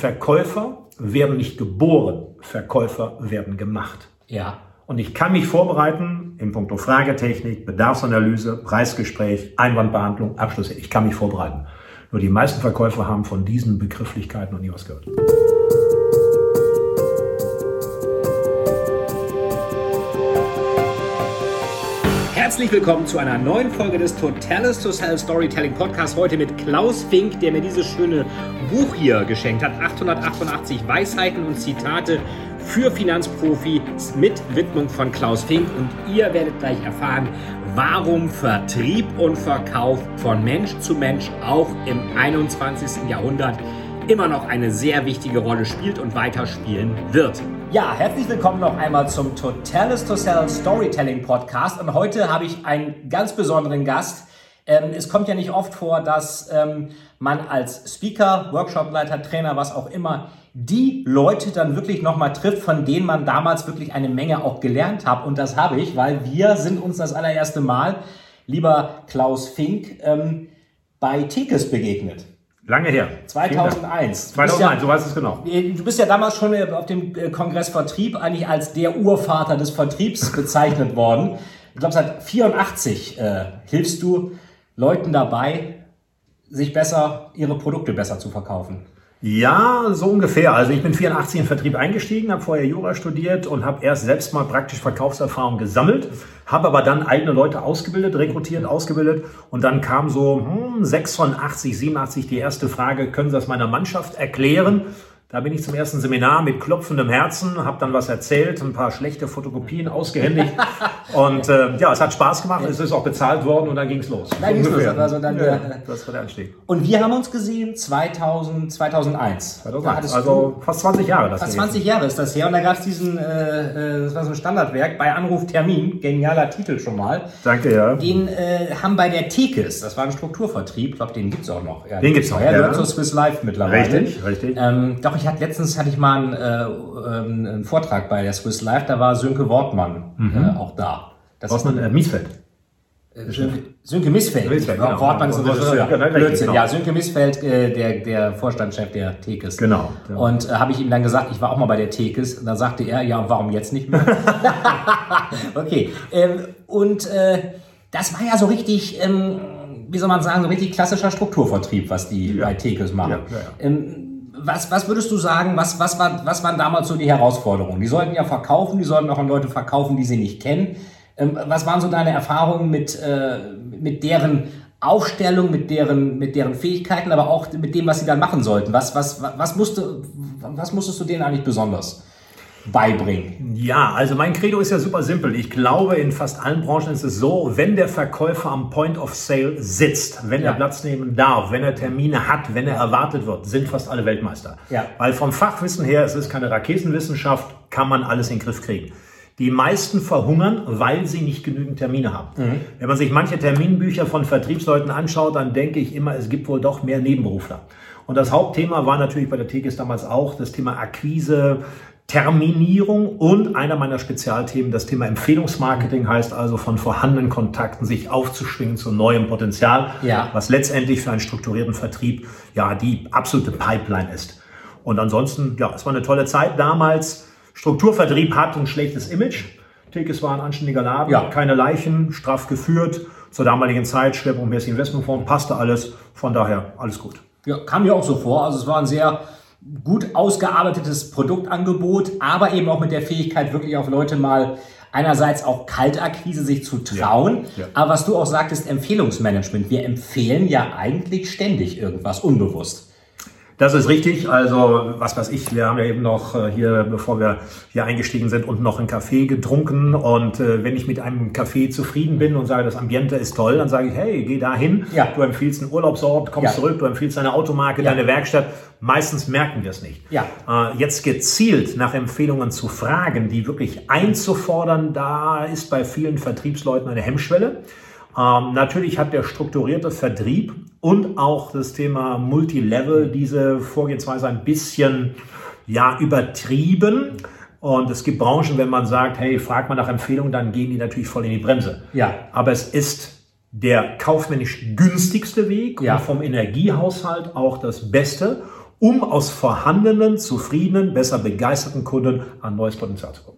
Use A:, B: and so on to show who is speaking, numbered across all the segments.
A: Verkäufer werden nicht geboren, Verkäufer werden gemacht.
B: Ja.
A: Und ich kann mich vorbereiten in puncto Fragetechnik, Bedarfsanalyse, Preisgespräch, Einwandbehandlung, Abschlüsse. Ich kann mich vorbereiten. Nur die meisten Verkäufer haben von diesen Begrifflichkeiten noch nie was gehört.
B: Herzlich willkommen zu einer neuen Folge des Totalis to Sell Storytelling Podcast. Heute mit Klaus Fink, der mir dieses schöne Buch hier geschenkt hat. 888 Weisheiten und Zitate für Finanzprofis mit Widmung von Klaus Fink. Und ihr werdet gleich erfahren, warum Vertrieb und Verkauf von Mensch zu Mensch auch im 21. Jahrhundert immer noch eine sehr wichtige Rolle spielt und weiterspielen wird. Ja, herzlich willkommen noch einmal zum Totalis to Sell Storytelling Podcast. Und heute habe ich einen ganz besonderen Gast. Ähm, es kommt ja nicht oft vor, dass ähm, man als Speaker, Workshopleiter, Trainer, was auch immer, die Leute dann wirklich nochmal trifft, von denen man damals wirklich eine Menge auch gelernt hat. Und das habe ich, weil wir sind uns das allererste Mal, lieber Klaus Fink, ähm, bei Tekes begegnet.
A: Lange her.
B: 2001.
A: 2001, ja, du weißt es genau.
B: Du bist ja damals schon auf dem äh, Kongress Vertrieb eigentlich als der Urvater des Vertriebs bezeichnet worden. Ich glaube, seit 84 äh, hilfst du Leuten dabei, sich besser, ihre Produkte besser zu verkaufen.
A: Ja, so ungefähr. Also ich bin 84 in Vertrieb eingestiegen, habe vorher Jura studiert und habe erst selbst mal praktisch Verkaufserfahrung gesammelt, habe aber dann eigene Leute ausgebildet, rekrutiert, ausgebildet und dann kam so hm, 86, 87 die erste Frage, können Sie das meiner Mannschaft erklären? Da bin ich zum ersten Seminar mit klopfendem Herzen, habe dann was erzählt, ein paar schlechte Fotokopien ausgehändigt und äh, ja, es hat Spaß gemacht, es ist auch bezahlt worden und dann ging es los.
B: Dann ging es los. Also dann
A: ja, das war der Anstieg.
B: Und wir haben uns gesehen 2000, 2001.
A: 2001 also fast 20 Jahre.
B: Das fast 20 Jahre ist das her und da gab es diesen, äh, äh, das war so ein Standardwerk, bei Anruf Termin, genialer Titel schon mal.
A: Danke, ja.
B: Den äh, haben bei der Tekes, das war ein Strukturvertrieb, ich glaube, den gibt es auch noch.
A: Ja, den gibt es noch,
B: ja. Der gehört zur Swiss Life mittlerweile.
A: Richtig, richtig.
B: Ähm, doch, ich hatte letztens hatte ich mal einen, äh, ähm, einen Vortrag bei der Swiss Life, da war Sönke Wortmann mhm. äh, auch da.
A: Das Wortmann äh, Miesfeld.
B: Äh, Sönke Missfeld.
A: Missfeld genau.
B: Wortmann ist ein Regisseur. Blödsinn. Genau. Ja, Sönke Missfeld, äh, der, der Vorstandschef der Tekes.
A: Genau.
B: Ja. Und äh, habe ich ihm dann gesagt, ich war auch mal bei der Tekes. Und da sagte er, ja, warum jetzt nicht mehr? okay. Ähm, und äh, das war ja so richtig, ähm, wie soll man sagen, so richtig klassischer Strukturvertrieb, was die ja. bei Tekes machen. Ja, ähm, was, was würdest du sagen, was, was, war, was waren damals so die Herausforderungen? Die sollten ja verkaufen, die sollten auch an Leute verkaufen, die sie nicht kennen. Ähm, was waren so deine Erfahrungen mit, äh, mit deren Aufstellung, mit deren, mit deren Fähigkeiten, aber auch mit dem, was sie dann machen sollten? Was, was, was, musste, was musstest du denen eigentlich besonders beibringen?
A: Ja, also mein Credo ist ja super simpel. Ich glaube, in fast allen Branchen ist es so, wenn der Verkäufer am Point of Sale sitzt, wenn ja. er Platz nehmen darf, wenn er Termine hat, wenn er erwartet wird, sind fast alle Weltmeister.
B: Ja.
A: Weil vom Fachwissen her, es ist keine Raketenwissenschaft, kann man alles in den Griff kriegen. Die meisten verhungern, weil sie nicht genügend Termine haben. Mhm. Wenn man sich manche Terminbücher von Vertriebsleuten anschaut, dann denke ich immer, es gibt wohl doch mehr Nebenberufler. Und das Hauptthema war natürlich bei der Tekis damals auch das Thema Akquise, Terminierung und einer meiner Spezialthemen, das Thema Empfehlungsmarketing heißt also von vorhandenen Kontakten sich aufzuschwingen zu neuem Potenzial,
B: ja.
A: was letztendlich für einen strukturierten Vertrieb ja die absolute Pipeline ist. Und ansonsten, ja, es war eine tolle Zeit damals. Strukturvertrieb hat ein schlechtes Image. Tekes war ein anständiger Laden,
B: ja.
A: keine Leichen, straff geführt. Zur damaligen Zeit, schwerpunktmäßig Investmentfonds, passte alles. Von daher alles gut.
B: Ja, kam mir auch so vor. Also es war ein sehr gut ausgearbeitetes Produktangebot, aber eben auch mit der Fähigkeit, wirklich auf Leute mal einerseits auch Kaltakquise sich zu trauen,
A: ja, ja.
B: aber was du auch sagtest, Empfehlungsmanagement. Wir empfehlen ja eigentlich ständig irgendwas unbewusst.
A: Das ist richtig. Also, was weiß ich, wir haben ja eben noch äh, hier, bevor wir hier eingestiegen sind, unten noch einen Kaffee getrunken. Und äh, wenn ich mit einem Kaffee zufrieden bin und sage, das Ambiente ist toll, dann sage ich, hey, geh da hin.
B: Ja.
A: Du empfiehlst einen Urlaubsort, kommst ja. zurück, du empfiehlst deine Automarke, ja. deine Werkstatt. Meistens merken wir es nicht.
B: Ja.
A: Äh, jetzt gezielt nach Empfehlungen zu fragen, die wirklich einzufordern, da ist bei vielen Vertriebsleuten eine Hemmschwelle. Ähm, natürlich hat der strukturierte Vertrieb und auch das Thema Multilevel diese Vorgehensweise ein bisschen ja, übertrieben. Und es gibt Branchen, wenn man sagt, hey, frag mal nach Empfehlungen, dann gehen die natürlich voll in die Bremse.
B: Ja.
A: Aber es ist der kaufmännisch günstigste Weg
B: ja.
A: und vom Energiehaushalt auch das Beste. um aus vorhandenen, zufriedenen, besser begeisterten Kunden an neues Potenzial zu kommen.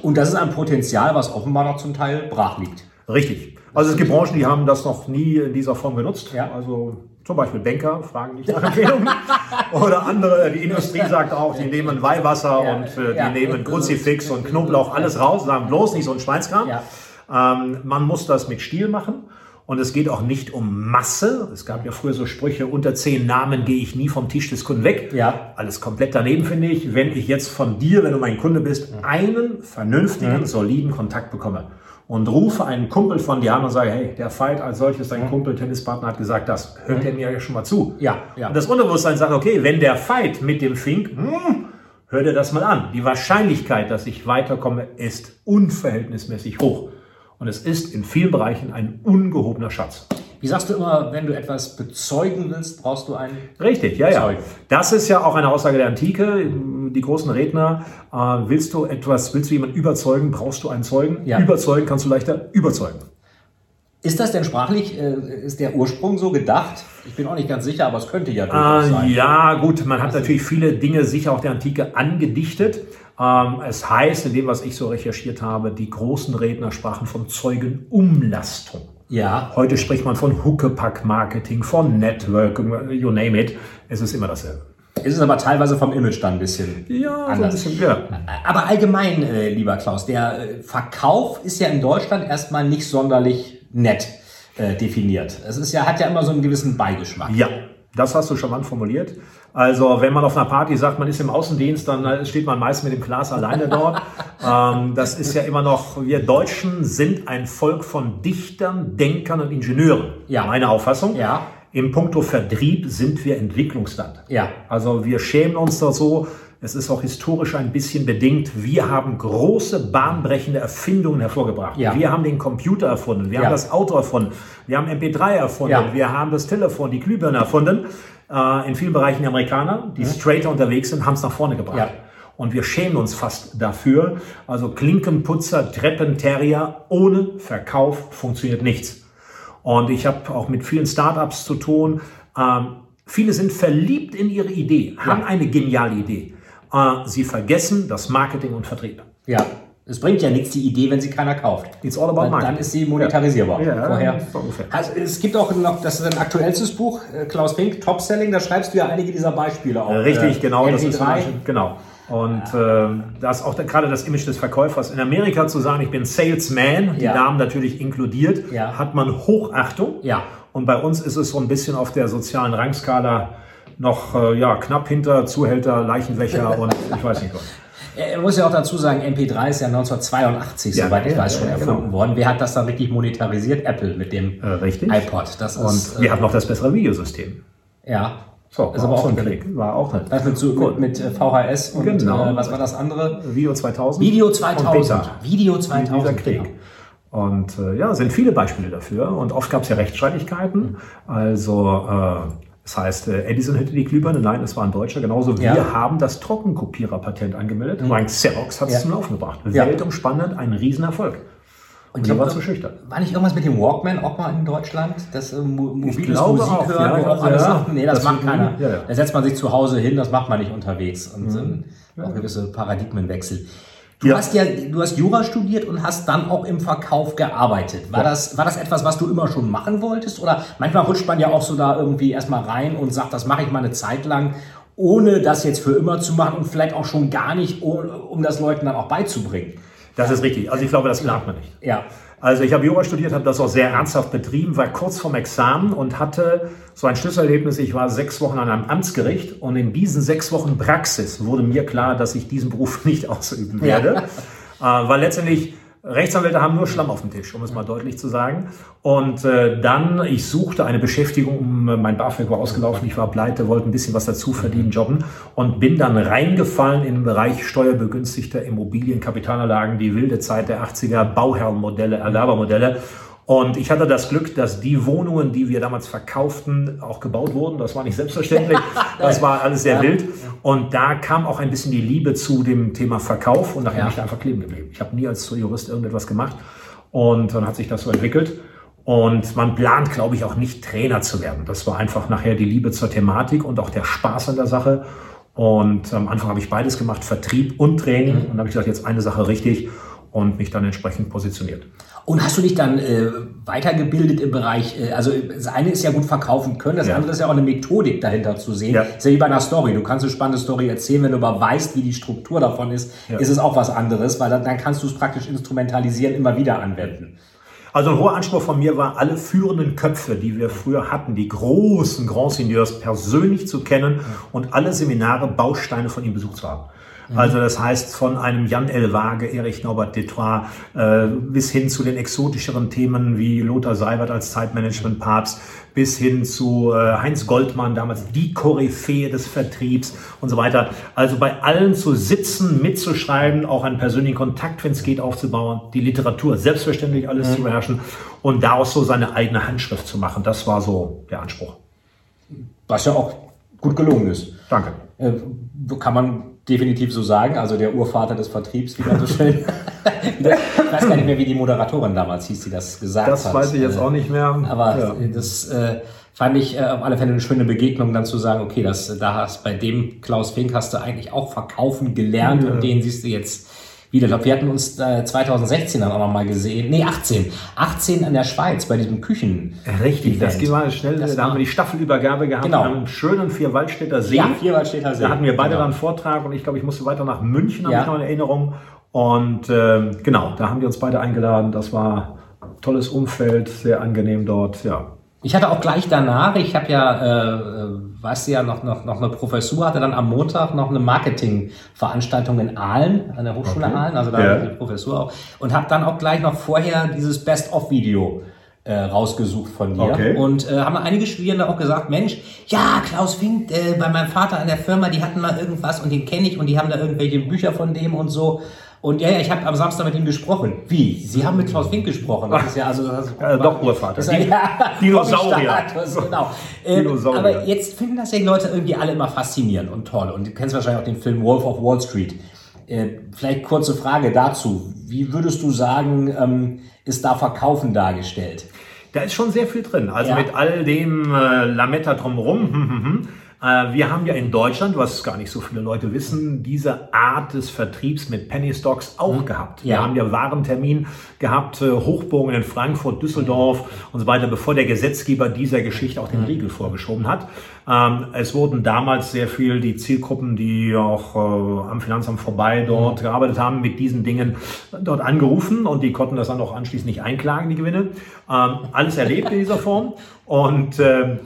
B: Und das ist ein Potenzial, was offenbar noch zum Teil brach liegt.
A: Richtig. Also es gibt Branchen, die haben das noch nie in dieser Form genutzt.
B: Ja.
A: Also zum Beispiel Banker fragen nicht nach Empfehlungen. Oder andere, die Industrie sagt auch, die nehmen Weihwasser
B: Ja,
A: und äh, die
B: ja.
A: nehmen Kruzifix und Knoblauch, alles raus, sagen bloß nicht so ein Schweinskram.
B: Ja.
A: Ähm, man muss das mit Stil machen. Und es geht auch nicht um Masse. Es gab ja früher so Sprüche, unter zehn Namen gehe ich nie vom Tisch des Kunden weg.
B: Ja.
A: Alles komplett daneben, finde ich. Wenn ich jetzt von dir, wenn du mein Kunde bist, einen vernünftigen, soliden Kontakt bekomme und rufe einen Kumpel von dir an und sage, hey, der Fight als solches, dein Kumpel, Tennispartner hat gesagt das, hört er mir ja schon mal zu.
B: Ja, ja.
A: Und das Unterbewusstsein sagt, okay, wenn der Fight mit dem Fink, hm, hör dir das mal an. Die Wahrscheinlichkeit, dass ich weiterkomme, ist unverhältnismäßig hoch. Und es ist in vielen Bereichen ein ungehobener Schatz.
B: Wie sagst du immer, wenn du etwas bezeugen willst, brauchst du einen.
A: Richtig, ja, ja.
B: Zeugen.
A: Das ist ja auch eine Aussage der Antike. Die großen Redner, äh, willst du etwas, willst du jemanden überzeugen, brauchst du einen Zeugen.
B: Ja.
A: Überzeugen kannst du leichter überzeugen.
B: Ist das denn sprachlich, äh, ist der Ursprung so gedacht? Ich bin auch nicht ganz sicher, aber es könnte ja durchaus
A: Äh,
B: sein.
A: ja, gut, man hat natürlich viele Dinge sicher auch der Antike angedichtet. Ähm, es heißt, in dem, was ich so recherchiert habe, die großen Redner sprachen von Zeugenumlastung.
B: Ja.
A: Heute spricht man von Huckepack-Marketing, von Network, you name it. Es ist immer dasselbe.
B: Ist es aber teilweise vom Image dann ein bisschen
A: Ja,
B: anders.
A: so ein bisschen, ja.
B: Aber allgemein, äh, lieber Klaus, der äh, Verkauf ist ja in Deutschland erstmal nicht sonderlich nett äh, definiert. Es ist ja, hat ja immer so einen gewissen Beigeschmack.
A: Ja, das hast du charmant formuliert. Also wenn man auf einer Party sagt, man ist im Außendienst, dann äh, steht man meist mit dem Glas alleine dort. ähm, das ist ja immer noch, wir Deutschen sind ein Volk von Dichtern, Denkern und Ingenieuren.
B: Ja.
A: Meine Auffassung.
B: Ja.
A: Im Puncto Vertrieb sind wir Entwicklungsland.
B: Ja.
A: Also wir schämen uns da so. Es ist auch historisch ein bisschen bedingt. Wir haben große bahnbrechende Erfindungen hervorgebracht.
B: Ja.
A: Wir haben den Computer erfunden. Wir
B: Ja.
A: haben das Auto erfunden. Wir haben MP3 erfunden.
B: Ja.
A: Wir haben das Telefon, die Glühbirne erfunden. Äh, in vielen Bereichen die Amerikaner, die straighter unterwegs sind, haben es nach vorne gebracht.
B: Ja.
A: Und wir schämen uns fast dafür. Also Klinkenputzer, Treppenterrier, ohne Verkauf funktioniert nichts. Und ich habe auch mit vielen Startups zu tun. Ähm, viele sind verliebt in ihre Idee, haben eine geniale Idee. Äh, sie vergessen das Marketing und Vertrieb.
B: Ja. Es bringt ja nichts, die Idee, wenn sie keiner kauft.
A: It's all about
B: Dann,
A: marketing.
B: dann ist sie monetarisierbar.
A: Ja,
B: Vorher.
A: so ungefähr.
B: Also, es gibt auch noch, das ist ein aktuellstes Buch, äh, Klaus Fink, Top Selling, da schreibst du ja einige dieser Beispiele auf.
A: Richtig,
B: Äh,
A: genau. Das ist
B: MP3.
A: genau. Und äh, das auch da, gerade das Image des Verkäufers in Amerika zu sagen, ich bin Salesman, die
B: Ja.
A: Damen natürlich inkludiert,
B: Ja.
A: hat man Hochachtung.
B: Ja.
A: Und bei uns ist es so ein bisschen auf der sozialen Rangskala noch äh, ja, knapp hinter Zuhälter, Leichenwächer und ich weiß nicht was.
B: Er muss ja auch dazu sagen, MP3 ist ja 1982,
A: Ja,
B: soweit ich weiß, schon erfunden
A: genau.
B: worden. Wer hat das dann richtig monetarisiert? Apple mit dem
A: Äh,
B: iPod. Das
A: Und
B: ist,
A: wir hatten noch das bessere Videosystem.
B: äh, ja.
A: So,
B: ist aber auch ein
A: Klick. War auch nicht.
B: Das mit, so, mit, mit äh, VHS und
A: Genau.
B: äh, was war das andere?
A: Video 2000.
B: Video
A: Und
B: 2000.
A: Beta.
B: Video
A: Dieser
B: 2000.
A: Krieg.
B: genau.
A: Und äh, ja, sind viele Beispiele dafür. Und oft gab es ja Rechtsstreitigkeiten. Also äh, das heißt, äh, Edison hätte die Glühbirne, nein, es war ein Deutscher. Genauso wir
B: Ja. Mhm.
A: haben das Trockenkopierer-Patent angemeldet. Mein Xerox hat es
B: Ja.
A: zum Laufen gebracht.
B: Ja.
A: Weltumspannend, ein Riesenerfolg. Und
B: ich
A: die war zu schüchtern.
B: War nicht irgendwas mit dem Walkman auch mal in Deutschland? Das äh, mo mobiles
A: glaube
B: Musik
A: auch,
B: hören,
A: ja,
B: auch
A: ja,
B: alle
A: ja.
B: nee, das,
A: Das
B: macht keiner.
A: ja, ja.
B: Da setzt man sich zu Hause hin, das macht man nicht unterwegs. Und
A: Mhm.
B: ähm, auch gewisse Paradigmenwechsel. Du
A: Ja.
B: hast ja, du hast Jura studiert und hast dann auch im Verkauf gearbeitet. War, das, war das etwas, was du immer schon machen wolltest? Oder manchmal rutscht man ja auch so da irgendwie erstmal rein und sagt, das mache ich mal eine Zeit lang, ohne das jetzt für immer zu machen und vielleicht auch schon gar nicht, um, um das Leuten dann auch beizubringen.
A: Das ist richtig. Also ich glaube, das lernt man nicht.
B: Ja.
A: Also ich habe Jura studiert, habe das auch sehr ernsthaft betrieben, war kurz vorm Examen und hatte so ein Schlüsselerlebnis. Ich war sechs Wochen an einem Amtsgericht und in diesen sechs Wochen Praxis wurde mir klar, dass ich diesen Beruf nicht ausüben werde. Äh, weil letztendlich Rechtsanwälte haben nur Schlamm auf dem Tisch, um es mal deutlich zu sagen. Und äh, dann, ich suchte eine Beschäftigung, äh, mein BAföG war ausgelaufen, ich war pleite, wollte ein bisschen was dazu verdienen, jobben und bin dann reingefallen in den Bereich steuerbegünstigter Immobilienkapitalanlagen, die wilde Zeit der 80er, Bauherrenmodelle, Erwerbermodelle. Und ich hatte das Glück, dass die Wohnungen, die wir damals verkauften, auch gebaut wurden. Das war nicht selbstverständlich. Das war alles sehr
B: Ja.
A: wild. Und da kam auch ein bisschen die Liebe zu dem Thema Verkauf und nachher
B: Ja.
A: bin ich da einfach kleben geblieben. Ich habe nie als Jurist irgendetwas gemacht und dann hat sich das so entwickelt. Und man plant, glaube ich, auch nicht Trainer zu werden. Das war einfach nachher die Liebe zur Thematik und auch der Spaß an der Sache. Und am Anfang habe ich beides gemacht, Vertrieb und Training. Und dann habe ich gesagt, jetzt eine Sache richtig und mich dann entsprechend positioniert.
B: Und hast du dich dann äh, weitergebildet im Bereich, äh, also das eine ist ja gut verkaufen können, das ja. andere ist ja auch eine Methodik dahinter zu sehen. Ja. ist ja wie bei einer Story. Du kannst eine spannende Story erzählen, wenn du aber weißt, wie die Struktur davon ist, ja. ist es auch was anderes, weil dann, dann kannst du es praktisch instrumentalisieren, immer wieder anwenden.
A: Also ein hoher Anspruch von mir war, alle führenden Köpfe, die wir früher hatten, die großen Grand Seigneurs persönlich zu kennen und alle Seminare, Bausteine von ihm besucht zu haben. Mhm. Also das heißt von einem Jan L. Waage, Erich Norbert Detroit äh, bis hin zu den exotischeren Themen wie Lothar Seibert als Zeitmanagement-Papst bis hin zu äh, Heinz Goldmann, damals die Koryphäe des Vertriebs und so weiter. Also bei allen zu sitzen, mitzuschreiben, auch einen persönlichen Kontakt, wenn es geht, aufzubauen, die Literatur selbstverständlich alles mhm. zu beherrschen und daraus so seine eigene Handschrift zu machen. Das war so der Anspruch.
B: Was ja auch gut gelungen ist.
A: Danke.
B: Äh, kann man definitiv so sagen. Also der Urvater des Vertriebs, wie man so schön. ich weiß gar nicht mehr, wie die Moderatorin damals hieß, die das gesagt
A: das
B: hat.
A: Das weiß ich jetzt auch nicht mehr.
B: Aber ja. das äh, fand ich äh, auf alle Fälle eine schöne Begegnung, dann zu sagen, okay, das, da hast bei dem Klaus Fink hast du eigentlich auch verkaufen gelernt ja. und den siehst du jetzt wieder. Ich glaube, wir hatten uns äh, 2016 dann auch nochmal gesehen. Nee, 18. 18 in der Schweiz bei diesem Küchen.
A: Richtig, das ging mal schnell. Das da haben wir die Staffelübergabe gehabt
B: genau.
A: am schönen Vierwaldstätter See.
B: Ja, Vierwaldstätter See.
A: Da hatten wir beide genau. dann einen Vortrag und ich glaube, ich musste weiter nach München, habe ja. ich noch in Erinnerung. Und äh, genau, da haben wir uns beide eingeladen. Das war tolles Umfeld, sehr angenehm dort. Ja,
B: ich hatte auch gleich danach, ich habe ja, äh, äh, weißt du ja, noch, noch, noch eine Professur, hatte dann am Montag noch eine Marketingveranstaltung in Aalen, an der Hochschule okay. Aalen, also da ja. eine Professur auch, und habe dann auch gleich noch vorher dieses Best-of-Video äh, rausgesucht von dir. Okay. Und äh, haben einige Studierende auch gesagt, Mensch, ja, Klaus Fink, äh, bei meinem Vater an der Firma, die hatten mal irgendwas und den kenne ich und die haben da irgendwelche Bücher von dem und so. Und ja, ja, ich habe am Samstag mit ihm gesprochen. Wie? Sie haben mit Klaus Fink gesprochen.
A: Das ist ja also das ist, äh, doch Urvater. Ja, Dinosaurier.
B: genau. Ähm, Dinosaurier. Aber jetzt finden das ja die Leute irgendwie alle immer faszinierend und toll. Und du kennst wahrscheinlich auch den Film Wolf of Wall Street. Äh, vielleicht kurze Frage dazu. Wie würdest du sagen, ähm, ist da Verkaufen dargestellt?
A: Da ist schon sehr viel drin. Also ja. mit all dem äh, Lametta drumherum. Äh, wir haben ja in Deutschland, was gar nicht so viele Leute wissen, diese Art des Vertriebs mit Penny Stocks auch mhm. gehabt. Wir haben ja Warentermin gehabt, äh, Hochbogen in Frankfurt, Düsseldorf und so weiter, bevor der Gesetzgeber dieser Geschichte auch den mhm. Riegel vorgeschoben hat. Ähm, es wurden damals sehr viel die Zielgruppen, die auch äh, am Finanzamt vorbei dort mhm. gearbeitet haben, mit diesen Dingen dort angerufen und die konnten das dann auch anschließend nicht einklagen, die Gewinne. Ähm, alles erlebt in dieser Form und ähm,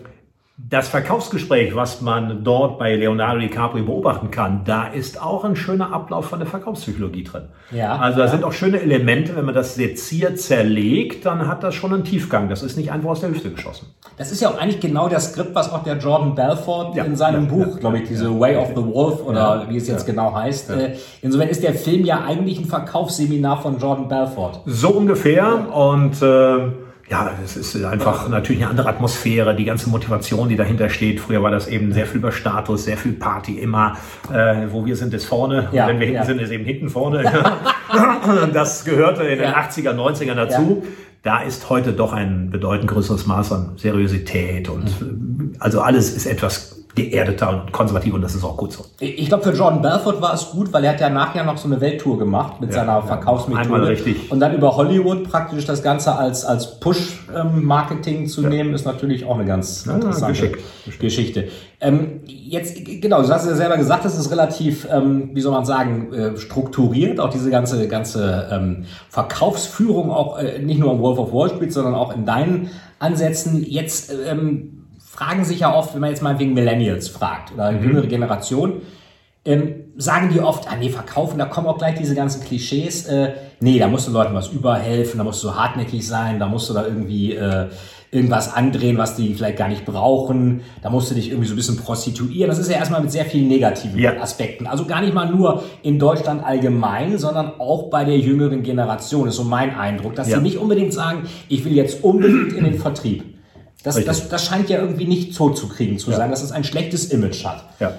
A: das Verkaufsgespräch, was man dort bei Leonardo DiCaprio beobachten kann, da ist auch ein schöner Ablauf von der Verkaufspsychologie drin. Ja, also da ja. sind auch schöne Elemente, wenn man das seziert, zerlegt, dann hat das schon einen Tiefgang. Das ist nicht einfach aus der Hüfte geschossen.
B: Das ist ja auch eigentlich genau das Skript, was auch der Jordan Belfort ja, in seinem Buch, glaube ich, diese Way of the Wolf oder wie es jetzt genau heißt. Äh, insofern ist der Film ja eigentlich ein Verkaufsseminar von Jordan Belfort.
A: So ungefähr und äh, ja, es ist einfach natürlich eine andere Atmosphäre, die ganze Motivation, die dahinter steht. Früher war das eben sehr viel über Status, sehr viel Party immer. Äh, wo wir sind, ist vorne. Ja, und wenn wir hinten ja. sind, ist eben hinten vorne. das gehörte in den ja. 80er, 90ern dazu. Da ist heute doch ein bedeutend größeres Maß an Seriosität und mhm. also alles ist etwas geerdeter und konservativ und das ist auch gut so.
B: Ich glaube, für Jordan Belfort war es gut, weil er hat ja nachher noch so eine Welttour gemacht mit ja, seiner Verkaufsmethode. Einmal
A: richtig.
B: Und dann über Hollywood praktisch das Ganze als, als Push-Marketing zu ja. nehmen, ist natürlich auch eine ganz ja, interessante Geschichte. Ähm, jetzt, genau, du hast ja selber gesagt, es ist relativ, ähm, wie soll man sagen, äh, strukturiert, auch diese ganze, ganze ähm, Verkaufsführung, auch äh, nicht nur im Wolf of Wall Street, sondern auch in deinen Ansätzen. Jetzt ähm, fragen sich ja oft, wenn man jetzt mal wegen Millennials fragt oder mhm. jüngere Generation, ähm, sagen die oft, ah nee, verkaufen, da kommen auch gleich diese ganzen Klischees. Äh, nee, da musst du Leuten was überhelfen, da musst du hartnäckig sein, da musst du da irgendwie äh, irgendwas andrehen, was die vielleicht gar nicht brauchen. Da musst du dich irgendwie so ein bisschen prostituieren. Das ist ja erstmal mit sehr vielen negativen ja. Aspekten. Also gar nicht mal nur in Deutschland allgemein, sondern auch bei der jüngeren Generation ist so mein Eindruck, dass ja. sie nicht unbedingt sagen, ich will jetzt unbedingt in den Vertrieb. Das, das, das scheint ja irgendwie nicht so zu kriegen zu ja. sein, dass es ein schlechtes Image hat.
A: Ja.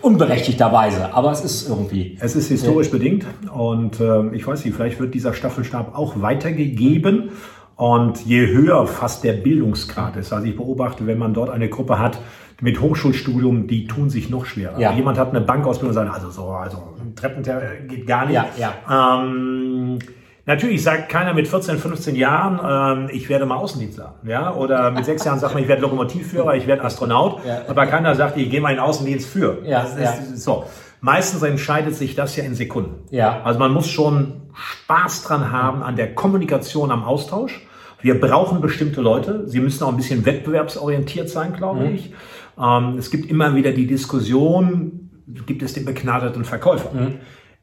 B: Unberechtigterweise, aber es ist irgendwie.
A: Es ist historisch ja. bedingt und äh, ich weiß nicht, vielleicht wird dieser Staffelstab auch weitergegeben Und je höher fast der Bildungsgrad ist, also ich beobachte, wenn man dort eine Gruppe hat mit Hochschulstudium, die tun sich noch schwerer.
B: Ja.
A: Jemand hat eine Bankausbildung und sagt, also so, also Treppen geht gar nicht.
B: Ja, ja.
A: Ähm, Natürlich sagt keiner mit 14, 15 Jahren, ähm, ich werde mal Außendienstler. Ja? Oder mit sechs Jahren sagt man, ich werde Lokomotivführer, ich werde Astronaut.
B: Ja.
A: Aber keiner sagt, ich gehe mal in den Außendienst für.
B: Ja,
A: ist,
B: ja.
A: So. Meistens entscheidet sich das ja in Sekunden.
B: Ja.
A: Also man muss schon Spaß dran haben an der Kommunikation, am Austausch. Wir brauchen bestimmte Leute. Sie müssen auch ein bisschen wettbewerbsorientiert sein, glaube
B: Mhm.
A: ich. Ähm, es gibt immer wieder die Diskussion, gibt es den begnadeten Verkäufer?
B: Mhm.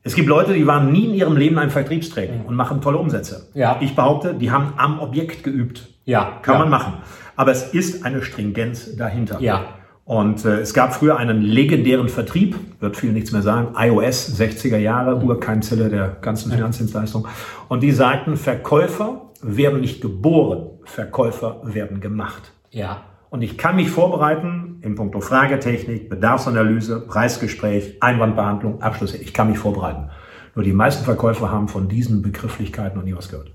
A: Es gibt Leute, die waren nie in ihrem Leben ein Vertriebsträger und machen tolle Umsätze.
B: Ja.
A: Ich behaupte, die haben am Objekt geübt.
B: Ja,
A: Kann
B: ja.
A: man machen. Aber es ist eine Stringenz dahinter.
B: Ja.
A: Und äh, es gab früher einen legendären Vertrieb, wird viel nichts mehr sagen, iOS, 60er Jahre,
B: Mhm.
A: Urkeimzelle der ganzen Finanzdienstleistung. Und die sagten, Verkäufer werden nicht geboren, Verkäufer werden gemacht.
B: Ja.
A: Und ich kann mich vorbereiten in puncto Fragetechnik, Bedarfsanalyse, Preisgespräch, Einwandbehandlung, Abschlüsse. Ich kann mich vorbereiten. Nur die meisten Verkäufer haben von diesen Begrifflichkeiten noch nie was gehört.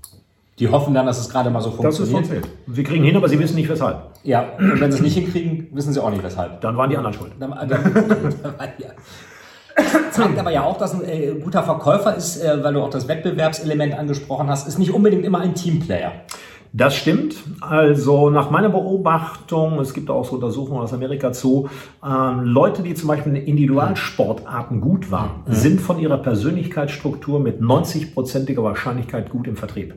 B: Die hoffen dann, dass es gerade mal so
A: Das ist
B: funktioniert.
A: Sie kriegen hin, aber sie wissen nicht weshalb.
B: Ja, und wenn sie es nicht hinkriegen, wissen sie auch nicht weshalb.
A: Dann waren die anderen schuld.
B: Dann, dann, ja. Zeigt aber ja auch, dass ein äh, guter Verkäufer ist, äh, weil du auch das Wettbewerbselement angesprochen hast, ist nicht unbedingt immer ein Teamplayer.
A: Das stimmt. Also nach meiner Beobachtung, es gibt auch so Untersuchungen aus Amerika zu, ähm, Leute, die zum Beispiel in Individualsportarten gut waren, sind von ihrer Persönlichkeitsstruktur mit 90-prozentiger Wahrscheinlichkeit gut im Vertrieb.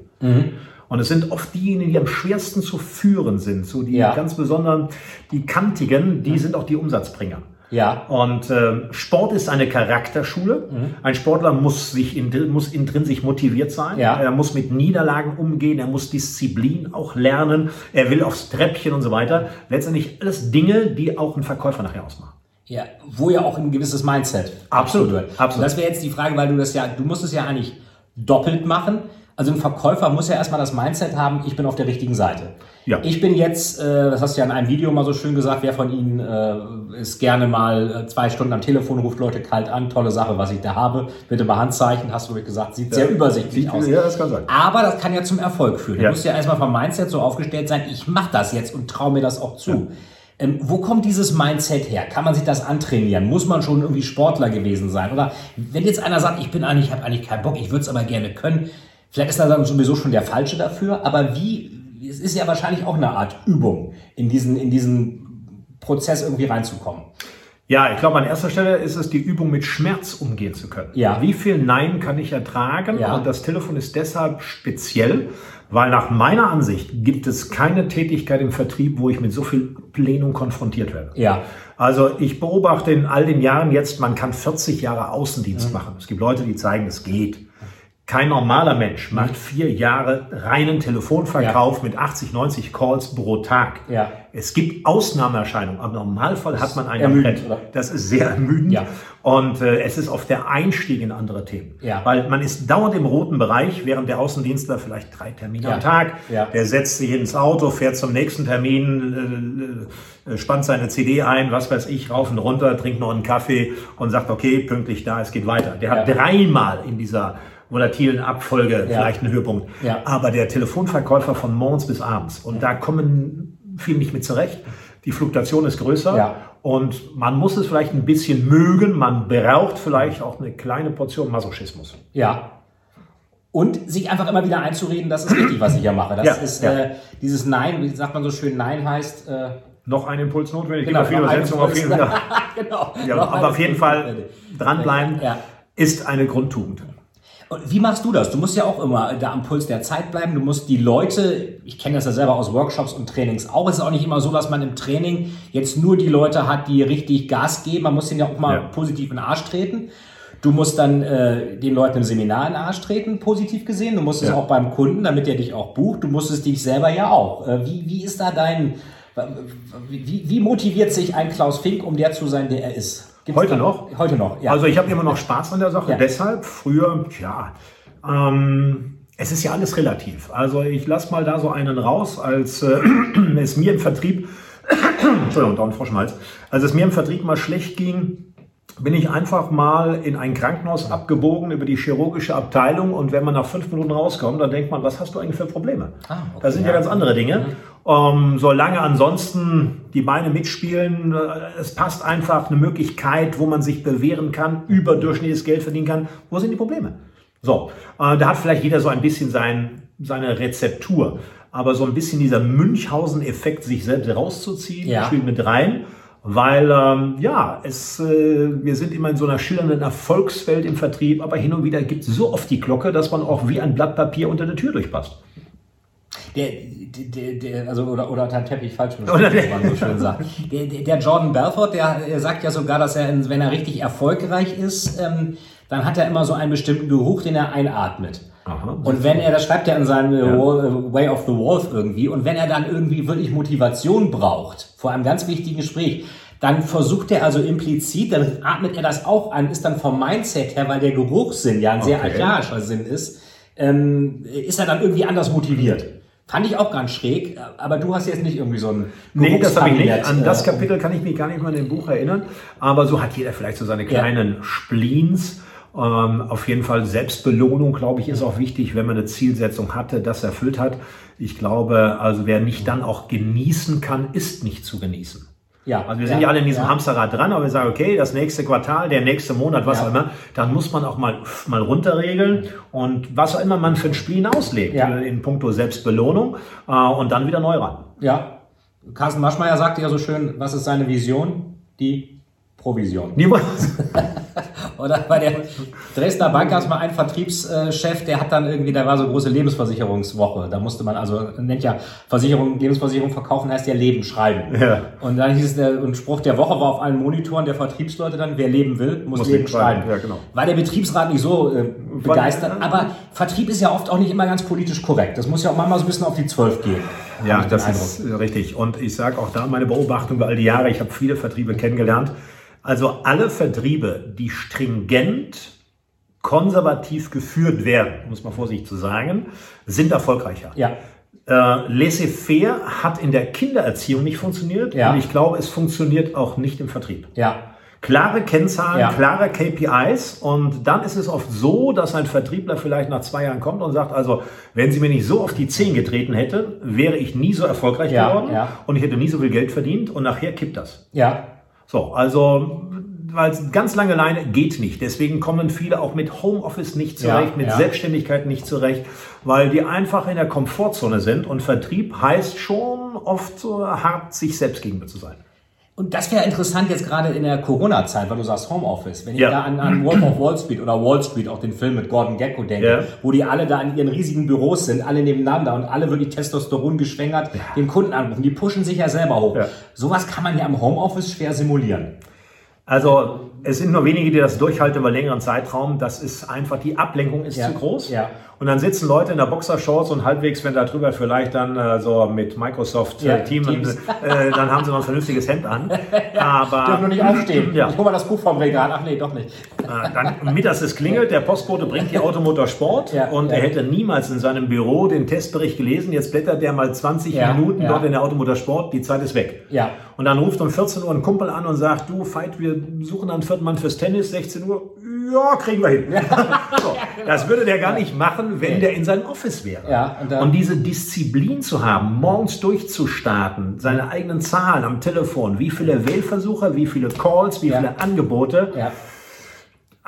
A: Und es sind oft diejenigen, die am schwersten zu führen sind, so die
B: Ja.
A: ganz besonderen, die kantigen, die sind auch die Umsatzbringer.
B: Ja.
A: Und äh, Sport ist eine Charakterschule. Ein Sportler muss sich in, muss intrinsisch motiviert sein.
B: Ja.
A: Er muss mit Niederlagen umgehen. Er muss Disziplin auch lernen. Er will aufs Treppchen und so weiter. Letztendlich alles Dinge, die auch einen Verkäufer nachher ausmachen.
B: Ja, wo ja auch ein gewisses Mindset
A: Absolut, absolut.
B: Und das wäre jetzt die Frage, weil du das ja, du musst es ja eigentlich doppelt machen. Also ein Verkäufer muss ja erstmal das Mindset haben, ich bin auf der richtigen Seite.
A: Ja.
B: Ich bin jetzt, äh, das hast du ja in einem Video mal so schön gesagt, wer von Ihnen äh, ist gerne mal äh, zwei Stunden am Telefon, ruft Leute kalt an, tolle Sache, was ich da habe, bitte mal Handzeichen, hast du wirklich gesagt, sieht sehr übersichtlich aus.
A: Ja, das kann sein.
B: Aber das kann ja zum Erfolg führen. Du
A: Ja.
B: musst ja erstmal vom Mindset so aufgestellt sein, ich mache das jetzt und traue mir das auch zu. Ähm, wo kommt dieses Mindset her? Kann man sich das antrainieren? Muss man schon irgendwie Sportler gewesen sein? Oder wenn jetzt einer sagt, ich bin eigentlich, ich habe eigentlich keinen Bock, ich würde es aber gerne können, vielleicht ist er dann sowieso schon der Falsche dafür. Aber wie? Es ist ja wahrscheinlich auch eine Art Übung, in diesen, in diesen Prozess irgendwie reinzukommen.
A: Ja, ich glaube, an erster Stelle ist es die Übung, mit Schmerz umgehen zu können.
B: Ja.
A: Wie viel Nein kann ich ertragen?
B: Ja.
A: Und das Telefon ist deshalb speziell, weil nach meiner Ansicht gibt es keine Tätigkeit im Vertrieb, wo ich mit so viel Plenum konfrontiert werde.
B: Ja.
A: Also ich beobachte in all den Jahren jetzt, man kann 40 Jahre Außendienst machen. Es gibt Leute, die zeigen, es geht. Kein normaler Mensch macht vier Jahre reinen Telefonverkauf mit 80, 90 Calls pro Tag.
B: Ja.
A: Es gibt Ausnahmeerscheinungen. Am Normalfall hat man ein
B: ermüdend,
A: Brett. Das ist sehr ermüdend.
B: Ja.
A: Und äh, es ist oft der Einstieg in andere Themen.
B: Ja.
A: Weil man ist dauernd im roten Bereich, während der Außendienstler vielleicht drei Termine
B: Ja.
A: am Tag.
B: Ja.
A: Der setzt sich ins Auto, fährt zum nächsten Termin, äh, äh, spannt seine CD ein, was weiß ich, rauf und runter, trinkt noch einen Kaffee und sagt, okay, pünktlich da, es geht weiter. Der hat
B: Ja.
A: dreimal in dieser volatilen Abfolge vielleicht einen Höhepunkt.
B: Ja.
A: Aber der Telefonverkäufer von morgens bis abends, und da kommen viele nicht mit zurecht. Die Fluktuation ist größer
B: Ja.
A: und man muss es vielleicht ein bisschen mögen. Man braucht vielleicht auch eine kleine Portion Masochismus.
B: Ja. Und sich einfach immer wieder einzureden, das ist richtig, was ich hier mache. Das
A: Ja,
B: ist
A: ja.
B: Äh, dieses Nein, wie sagt man so schön, Nein heißt. Äh,
A: Noch ein Impuls notwendig.
B: Genau, ein
A: Übersetzungen auf jeden Fall.
B: genau.
A: Ja, aber auf jeden Fall dranbleiben
B: Ja.
A: ist eine Grundtugend.
B: Und wie machst du das? Du musst ja auch immer da am Puls der Zeit bleiben. Du musst die Leute, ich kenne das ja selber aus Workshops und Trainings auch, es ist auch nicht immer so, dass man im Training jetzt nur die Leute hat, die richtig Gas geben. Man muss denen ja auch mal
A: Ja.
B: positiv in den Arsch treten. Du musst dann äh, den Leuten im Seminar in den Arsch treten, positiv gesehen. Du musst es
A: Ja.
B: auch beim Kunden, damit er dich auch bucht. Du musst es dich selber ja auch. Äh, wie, wie ist da dein, wie, wie motiviert sich ein Klaus Fink, um der zu sein, der er ist? Gibt's
A: Heute noch?
B: Heute noch, ja.
A: Also ich habe immer noch Spaß an der Sache.
B: Ja.
A: Deshalb früher, ja, ähm, es ist ja alles relativ. Also ich lasse mal da so einen raus, als äh, es mir im Vertrieb, Entschuldigung, da ein Frosch im Hals. als es mir im Vertrieb mal schlecht ging, bin ich einfach mal in ein Krankenhaus abgebogen über die chirurgische Abteilung und wenn man nach fünf Minuten rauskommt, dann denkt man, was hast du eigentlich für Probleme? Ah, okay, das sind ja, ja ganz andere Dinge. Ähm, solange ansonsten die Beine mitspielen, äh, es passt einfach eine Möglichkeit, wo man sich bewähren kann, überdurchschnittliches Geld verdienen kann. Wo sind die Probleme? So, äh, da hat vielleicht jeder so ein bisschen sein, seine Rezeptur. Aber so ein bisschen dieser Münchhausen-Effekt, sich selbst rauszuziehen, ja. spielt mit rein. Weil ähm, ja, es, äh, wir sind immer in so einer schillernden Erfolgswelt im Vertrieb, aber hin und wieder gibt es so oft die Glocke, dass man auch wie ein Blatt Papier unter der Tür durchpasst.
B: Der, der, der, also oder, oder unter Teppich falsch oder der, man so schön sagt. Der, der Jordan Belfort, der, der sagt ja sogar, dass er, wenn er richtig erfolgreich ist, ähm, dann hat er immer so einen bestimmten Geruch, den er einatmet. Aha, und wenn er, das schreibt er in seinem ja. Äh, Way of the Wolf irgendwie, und wenn er dann irgendwie wirklich Motivation braucht, vor einem ganz wichtigen Gespräch, dann versucht er also implizit, dann atmet er das auch an, ist dann vom Mindset her, weil der Geruchssinn ja ein sehr okay. archaischer Sinn ist, ähm, ist er dann irgendwie anders motiviert. Fand ich auch ganz schräg, aber du hast jetzt nicht irgendwie so ein
A: Nee, das habe ich nicht. An das äh, Kapitel kann ich mich gar nicht mal in dem Buch erinnern, aber so hat jeder vielleicht so seine kleinen ja. Spleens ähm, auf jeden Fall Selbstbelohnung, glaube ich, ist auch wichtig, wenn man eine Zielsetzung hatte, das erfüllt hat. Ich glaube, also wer nicht dann auch genießen kann, ist nicht zu genießen. Ja, also wir sind ja, ja alle in diesem ja. Hamsterrad dran, aber wir sagen, okay, das nächste Quartal, der nächste Monat, was ja. auch immer, dann muss man auch mal, mal runterregeln und was auch immer man für ein Spiel auslegt, ja. in puncto Selbstbelohnung äh, und dann wieder neu ran.
B: Ja, Carsten Maschmeyer sagte ja so schön, was ist seine Vision? Die Provision.
A: Niemals.
B: Oder bei der Dresdner Bank gab es mal einen Vertriebschef, der hat dann irgendwie, da war so große Lebensversicherungswoche. Da musste man also, nennt ja Versicherung, Lebensversicherung verkaufen, heißt ja Leben schreiben. Ja. Und dann hieß es, der und Spruch der Woche war auf allen Monitoren der Vertriebsleute dann, wer leben will, muss, muss Leben schreiben. schreiben. Ja, genau. War der Betriebsrat nicht so äh, begeistert. Aber Vertrieb ist ja oft auch nicht immer ganz politisch korrekt. Das muss ja auch manchmal so ein bisschen auf die Zwölf gehen.
A: Ja, das ist richtig. Und ich sage auch da meine Beobachtung über all die Jahre, ich habe viele Vertriebe kennengelernt. Also alle Vertriebe, die stringent konservativ geführt werden, um es mal vorsichtig zu sagen, sind erfolgreicher. Ja. Äh, Laissez-faire hat in der Kindererziehung nicht funktioniert ja. und ich glaube, es funktioniert auch nicht im Vertrieb. Ja. Klare Kennzahlen, ja. klare KPIs und dann ist es oft so, dass ein Vertriebler vielleicht nach zwei Jahren kommt und sagt, also wenn sie mir nicht so auf die Zehen getreten hätte, wäre ich nie so erfolgreich ja, geworden ja. und ich hätte nie so viel Geld verdient und nachher kippt das. Ja. So, also weil ganz lange Leine geht nicht. Deswegen kommen viele auch mit Homeoffice nicht zurecht, ja, mit ja. Selbstständigkeit nicht zurecht, weil die einfach in der Komfortzone sind und Vertrieb heißt schon oft so hart, sich selbst gegenüber zu sein.
B: Und das wäre interessant jetzt gerade in der Corona-Zeit, weil du sagst Homeoffice. Wenn ja. ich da an, an Wolf of Wall Street oder Wall Street, auch den Film mit Gordon Gecko denke, ja. wo die alle da in ihren riesigen Büros sind, alle nebeneinander und alle wirklich Testosteron geschwängert, ja. den Kunden anrufen. Die pushen sich ja selber hoch. Sowas kann man ja im Homeoffice schwer simulieren.
A: Also es sind nur wenige, die das durchhalten über längeren Zeitraum. Das ist einfach, die Ablenkung ist zu groß. Ja. Und dann sitzen Leute in der Boxershorts und halbwegs, wenn da drüber vielleicht dann äh, so mit Microsoft äh, ja, Team, äh, dann haben sie noch ein vernünftiges Hemd an.
B: Aber dürfen nur nicht aufstehen. Ja. Ich hol mal das Buch vom Regal. Ach nee, doch nicht.
A: Äh, dann mittags es klingelt, der Postbote bringt die Automotor Sport ja, und er hätte niemals in seinem Büro den Testbericht gelesen. Jetzt blättert der mal 20 Minuten dort in der Automotor Sport, die Zeit ist weg. Ja. Und dann ruft um 14 Uhr ein Kumpel an und sagt, du Veit, wir suchen einen vierten Mann fürs Tennis, 16 Uhr. Ja, kriegen wir hin. so, das würde der gar nicht machen, wenn der in seinem Office wäre. Ja, und, und, diese Disziplin zu haben, morgens durchzustarten, seine eigenen Zahlen am Telefon, wie viele Wählversuche, wie viele Calls, wie ja. viele Angebote. Ja.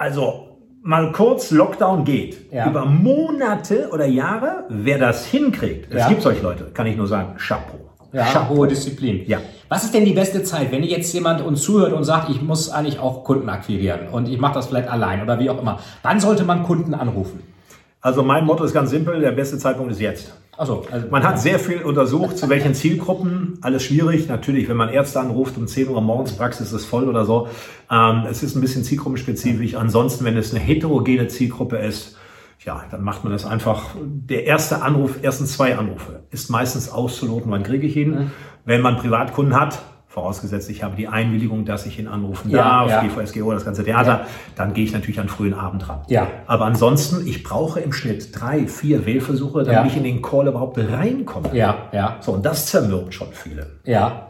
A: Also mal kurz Lockdown geht. Ja. Über Monate oder Jahre, wer das hinkriegt, es gibt solche Leute, kann ich nur sagen, Chapeau.
B: Ja, Chapeau. hohe Disziplin. Ja. Was ist denn die beste Zeit, wenn jetzt jemand uns zuhört und sagt, ich muss eigentlich auch Kunden akquirieren und ich mache das vielleicht allein oder wie auch immer. Wann sollte man Kunden anrufen?
A: Also mein Motto ist ganz simpel, der beste Zeitpunkt ist jetzt. Also, also man hat sehr viel untersucht, zu welchen Zielgruppen. Alles schwierig. Natürlich, wenn man Ärzte anruft um 10 Uhr morgens, Praxis ist voll oder so. Ähm, es ist ein bisschen zielgruppenspezifisch. Ansonsten, wenn es eine heterogene Zielgruppe ist, ja, dann macht man das einfach. Der erste Anruf, erstens zwei Anrufe, ist meistens auszuloten, wann kriege ich ihn. Mhm. Wenn man Privatkunden hat, vorausgesetzt ich habe die Einwilligung, dass ich ihn anrufen ja, darf, ja. die VSGO, das ganze Theater, ja. dann gehe ich natürlich an frühen Abend ran. Ja. Aber ansonsten, ich brauche im Schnitt drei, vier Wählversuche, damit ja. ich in den Call überhaupt reinkomme. Ja, ja. So, und das zermürbt schon viele.
B: Ja.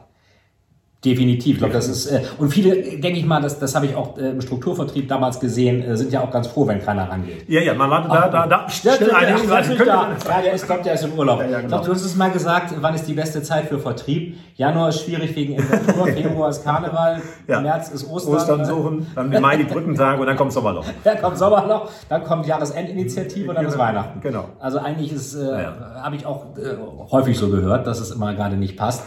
B: Definitiv. Ich glaube, das ist äh, und viele, denke ich mal, das, das habe ich auch äh, im Strukturvertrieb damals gesehen, äh, sind ja auch ganz froh, wenn keiner rangeht.
A: Ja, ja, man wartet da, da, da,
B: Schnell
A: schnell ein,
B: ein,
A: Hinweis, könnte man-
B: ja, der ist, kommt, der ist im Urlaub.
A: Ja, ja,
B: Ich
A: genau.
B: glaube, du hast es mal gesagt, wann ist die beste Zeit für Vertrieb? Januar ist schwierig wegen Inventur, Februar ist Karneval,
A: Ja.
B: März ist Ostern.
A: Ostern suchen, dann im Mai die Brückentage und dann kommt Sommerloch.
B: Dann kommt Sommerloch, dann kommt Jahresendinitiative und dann ist
A: Genau.
B: Weihnachten.
A: Genau.
B: Also eigentlich ist, äh,
A: Ja.
B: habe ich auch äh, häufig so gehört, dass es immer gerade nicht passt.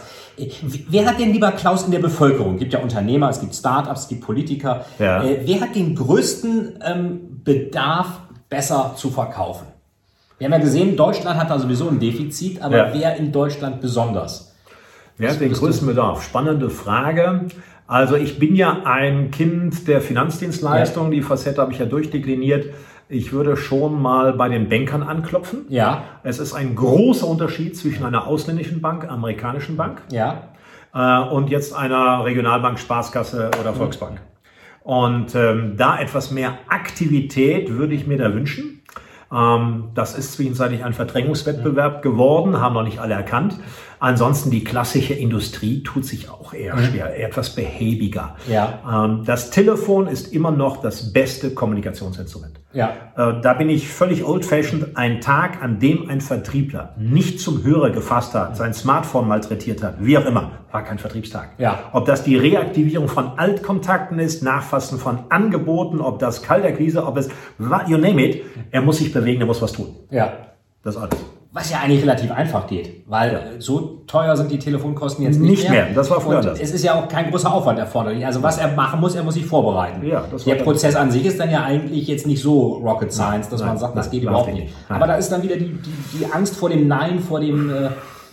B: Wer hat denn lieber Klaus in der Bevölkerung? Es gibt ja Unternehmer, es gibt Startups, es gibt Politiker.
A: Ja.
B: Äh, wer hat den größten ähm, Bedarf, besser zu verkaufen? Wir haben ja gesehen, Deutschland hat da sowieso ein Defizit, aber
A: Ja.
B: wer in Deutschland besonders?
A: Wer hat den größten Bedarf? Spannende Frage. Also ich bin ja ein Kind der Finanzdienstleistung. Die Facette habe ich ja durchdekliniert. Ich würde schon mal bei den Bankern anklopfen.
B: Ja,
A: Es ist ein großer Unterschied zwischen einer ausländischen Bank, amerikanischen Bank,
B: ja,
A: äh, und jetzt einer Regionalbank, Spaßkasse oder Volksbank. Und ähm, da etwas mehr Aktivität würde ich mir da wünschen. Ähm, das ist zwischenzeitlich ein Verdrängungswettbewerb geworden, haben noch nicht alle erkannt. Ansonsten die klassische Industrie tut sich auch eher schwer, etwas behäbiger.
B: Ja.
A: Ähm, das Telefon ist immer noch das beste Kommunikationsinstrument.
B: ja.
A: Äh, Da bin ich völlig old-fashioned. Ein Tag, an dem ein Vertriebler nicht zum Hörer gefasst hat, sein Smartphone malträtiert hat, wie auch immer, war kein Vertriebstag.
B: Ja.
A: Ob das die Reaktivierung von Altkontakten ist, Nachfassen von Angeboten, ob das Kaltakquise, ob es, you name it, er muss sich bewegen, er muss was tun.
B: ja.
A: Das alles.
B: Was ja eigentlich relativ einfach geht, weil so teuer sind die Telefonkosten jetzt nicht,
A: Nicht mehr. Das war früher das.
B: Es ist ja auch kein großer Aufwand erforderlich. Also was er machen muss, er muss sich vorbereiten.
A: Ja,
B: Der. Prozess an sich ist dann ja eigentlich jetzt nicht so Rocket Science, dass man
A: nein,
B: sagt, das
A: nein,
B: geht
A: überhaupt
B: überhaupt nicht.
A: Nein.
B: Aber da ist dann wieder die, die, die Angst vor dem Nein, vor dem... Äh,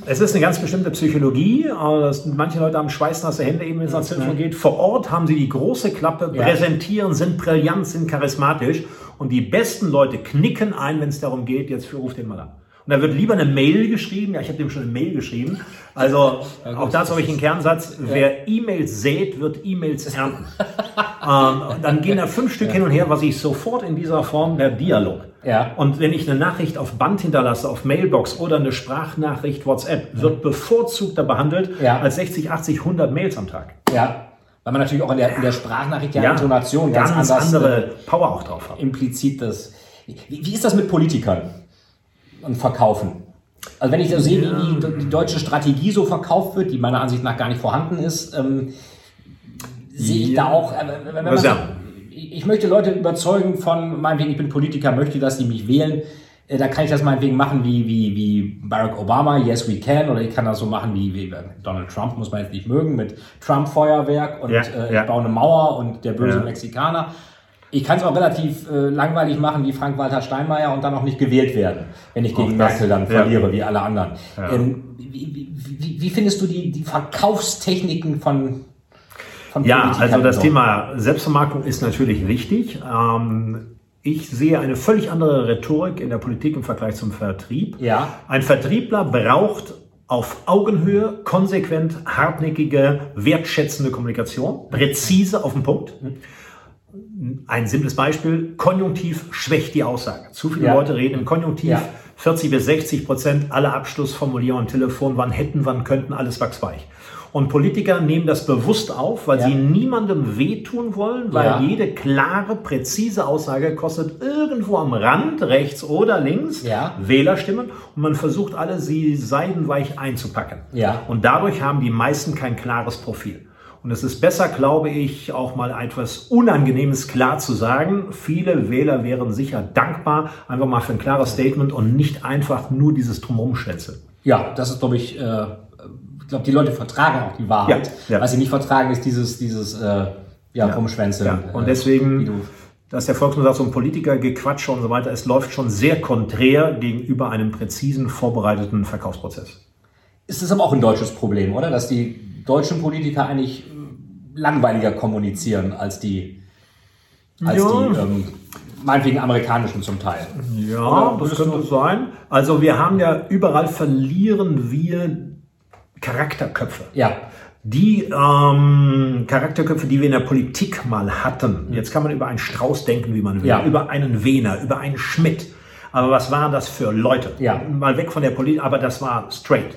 A: Es ist eine ganz bestimmte Psychologie. das- Manche Leute haben schweißnasse Hände, eben wenn es ans Telefon geht. Vor Ort haben sie die große Klappe,
B: Ja.
A: präsentieren, sind brillant, sind charismatisch. Und die besten Leute knicken ein, wenn es darum geht, jetzt für, ruf den mal an. Und da wird lieber eine Mail geschrieben. Ja, ich habe dem schon eine Mail geschrieben. Also auch dazu habe ich einen Kernsatz. Wer E-Mails sät, wird E-Mails ernten. ähm, dann gehen da fünf Stück hin und her, was ich sofort in dieser Form der Dialog.
B: Ja.
A: Und wenn ich eine Nachricht auf Band hinterlasse, auf Mailbox oder eine Sprachnachricht WhatsApp, wird bevorzugter behandelt
B: Ja.
A: als 60, 80, 100 Mails am Tag.
B: ja, weil man natürlich auch in der, in der Sprachnachricht ja, Intonation
A: ganz,
B: ganz, anders
A: andere
B: äh,
A: Power auch drauf hat.
B: implizit das. Wie, wie ist das mit Politikern und Verkaufen? Also wenn ich so sehe, wie die, die deutsche Strategie so verkauft wird, die meiner Ansicht nach gar nicht vorhanden ist, ähm, sehe ich
A: Ja.
B: da auch. Äh,
A: Was ja?
B: ich möchte Leute überzeugen von, meinetwegen, ich bin Politiker, möchte, dass sie mich wählen. Äh, Da kann ich das meinetwegen machen wie, wie, wie Barack Obama, yes we can, oder ich kann das so machen wie, wie Donald Trump, muss man jetzt nicht mögen, mit Trump-Feuerwerk und
A: Ja,
B: äh, ich baue eine Mauer und der böse. Mexikaner. Ich kann es auch relativ äh, langweilig machen wie Frank-Walter Steinmeier und dann auch nicht gewählt werden, wenn ich gegen Merkel dann
A: ja.
B: verliere, wie alle anderen.
A: Ja.
B: Ähm, wie, wie, wie, findest du die, die Verkaufstechniken von, von
A: Ja, also das
B: dort?
A: Thema Selbstvermarktung ist natürlich wichtig. Ähm, ich sehe eine völlig andere Rhetorik in der Politik im Vergleich zum Vertrieb.
B: Ja.
A: Ein Vertriebler braucht auf Augenhöhe konsequent, hartnäckige, wertschätzende Kommunikation, präzise auf den Punkt. Ein simples Beispiel, Konjunktiv schwächt die Aussage. Zu viele
B: Ja.
A: Leute reden im Konjunktiv.
B: Ja.
A: 40 bis 60 Prozent aller Abschlussformulierungen am Telefon, wann hätten, wann könnten, alles wachsweich. Und Politiker nehmen das bewusst auf, weil
B: Ja.
A: sie niemandem wehtun wollen, weil
B: Ja.
A: jede klare, präzise Aussage kostet irgendwo am Rand, rechts oder links,
B: Ja.
A: Wählerstimmen und man versucht alle, sie seidenweich einzupacken. Und dadurch haben die meisten kein klares Profil. Und es ist besser, glaube ich, auch mal etwas Unangenehmes klar zu sagen. Viele Wähler wären sicher dankbar, einfach mal für ein klares Statement und nicht einfach nur dieses Drumherumschwätze.
B: Ja, das ist, glaube ich, äh, ich glaube, die Leute vertragen auch die Wahrheit.
A: Ja, ja.
B: Was sie nicht vertragen, ist dieses, dieses äh, ja, Rumschwänzeln.
A: Ja, und
B: äh,
A: deswegen,
B: du-
A: dass der Volksmund sagt, so ein Politiker, Gequatsche und so weiter, es läuft schon sehr konträr gegenüber einem präzisen, vorbereiteten Verkaufsprozess.
B: Ist das aber auch ein deutsches Problem, oder? Dass die deutschen Politiker eigentlich äh, langweiliger kommunizieren als die, als
A: Ja.
B: die ähm, meinetwegen amerikanischen zum Teil.
A: Ja,
B: Oder
A: das könnte
B: du-
A: sein. Also wir haben ja überall verlieren wir Charakterköpfe.
B: Ja,
A: Die ähm, Charakterköpfe, die wir in der Politik mal hatten. Jetzt kann man über einen Strauß denken, wie man will,
B: Ja.
A: über einen Wehner, über einen Schmidt. Aber was waren das für Leute?
B: Ja.
A: Mal weg von der Politik, aber das war straight.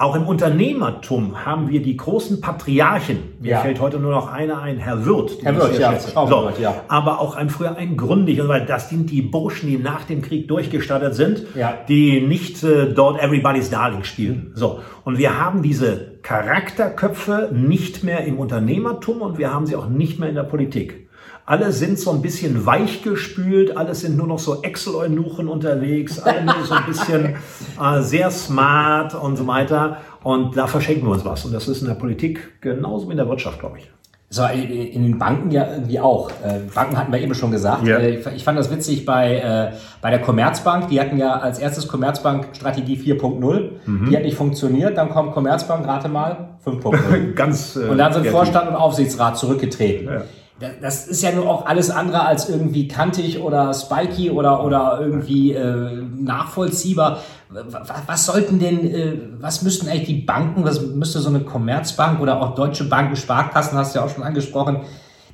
A: Auch im Unternehmertum haben wir die großen Patriarchen. Mir
B: Ja.
A: fällt heute nur noch einer ein, Herr Wirth.
B: Herr Wirth, ja. Schraubenwirt, ja.
A: Aber auch ein früher ein Grundig, weil das sind die Burschen, die nach dem Krieg durchgestattet sind,
B: Ja.
A: die nicht äh, dort Everybody's Darling spielen. So. Und wir haben diese Charakterköpfe nicht mehr im Unternehmertum und wir haben sie auch nicht mehr in der Politik. Alle sind so ein bisschen weichgespült, alles sind nur noch so Excel-Eunuchen unterwegs, alle nur so ein bisschen äh, sehr smart und so weiter. Und da verschenken wir uns was. Und das ist in der Politik genauso wie in der Wirtschaft, glaube ich.
B: So, in den Banken ja irgendwie auch. Äh, Banken hatten wir eben schon gesagt.
A: Ja.
B: Äh, Ich fand das witzig bei, äh, bei der Commerzbank. Die hatten ja als erstes Commerzbank Strategie 4.0.
A: Mhm.
B: Die hat nicht funktioniert. Dann kommt Commerzbank, rate mal, 5.0.
A: Ganz. äh,
B: Und dann sind. Vorstand und Aufsichtsrat zurückgetreten.
A: Ja.
B: Da- Das ist ja nur auch alles andere als irgendwie kantig oder spiky oder, oder irgendwie äh, nachvollziehbar. Was, was sollten denn, äh, was müssten eigentlich die Banken, was müsste so eine Commerzbank oder auch Deutsche Banken, Sparkassen, hast du ja auch schon angesprochen,